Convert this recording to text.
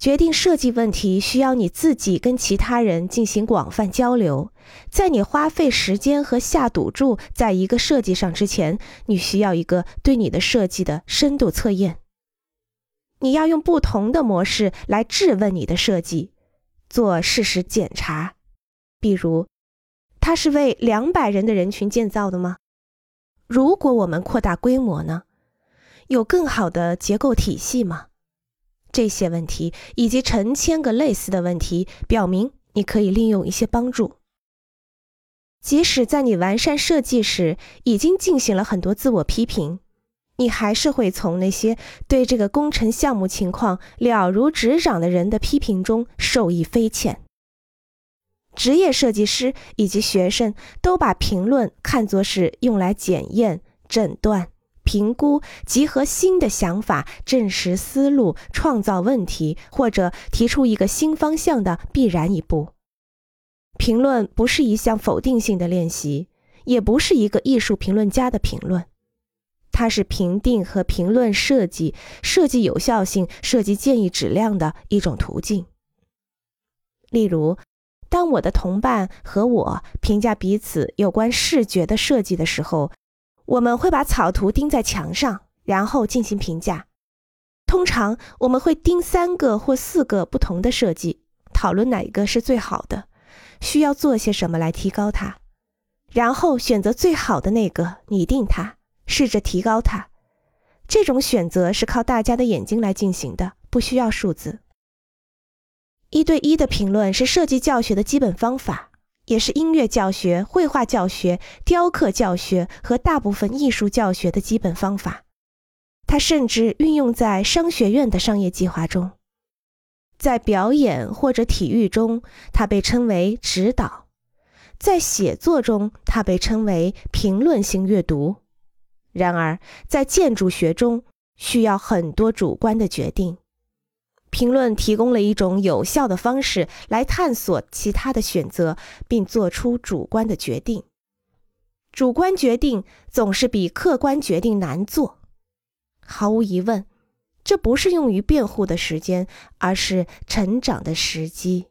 决定设计问题需要你自己跟其他人进行广泛交流。在你花费时间和下赌注在一个设计上之前，你需要一个对你的设计的深度测验。你要用不同的模式来质问你的设计，做事实检查。比如，它是为两百人的人群建造的吗？如果我们扩大规模呢？有更好的结构体系吗？这些问题以及成千个类似的问题，表明你可以利用一些帮助。即使在你完善设计时已经进行了很多自我批评，你还是会从那些对这个工程项目情况了如指掌的人的批评中受益匪浅。职业设计师以及学生都把评论看作是用来检验、诊断。评估、集合新的想法、证实思路、创造问题，或者提出一个新方向的必然一步。评论不是一项否定性的练习，也不是一个艺术评论家的评论，它是评定和评论设计、设计有效性、设计建议质量的一种途径。例如，当我的同伴和我评价彼此有关视觉的设计的时候。我们会把草图钉在墙上，然后进行评价。通常我们会钉三个或四个不同的设计，讨论哪一个是最好的，需要做些什么来提高它，然后选择最好的那个，拟定它，试着提高它。这种选择是靠大家的眼睛来进行的，不需要数字。一对一的评论是设计教学的基本方法。也是音乐教学、绘画教学、雕刻教学和大部分艺术教学的基本方法。它甚至运用在商学院的商业计划中。在表演或者体育中，它被称为指导；在写作中，它被称为评论性阅读。然而，在建筑学中，需要很多主观的决定。评论提供了一种有效的方式来探索其他的选择，并做出主观的决定。主观决定总是比客观决定难做。毫无疑问，这不是用于辩护的时间，而是成长的时机。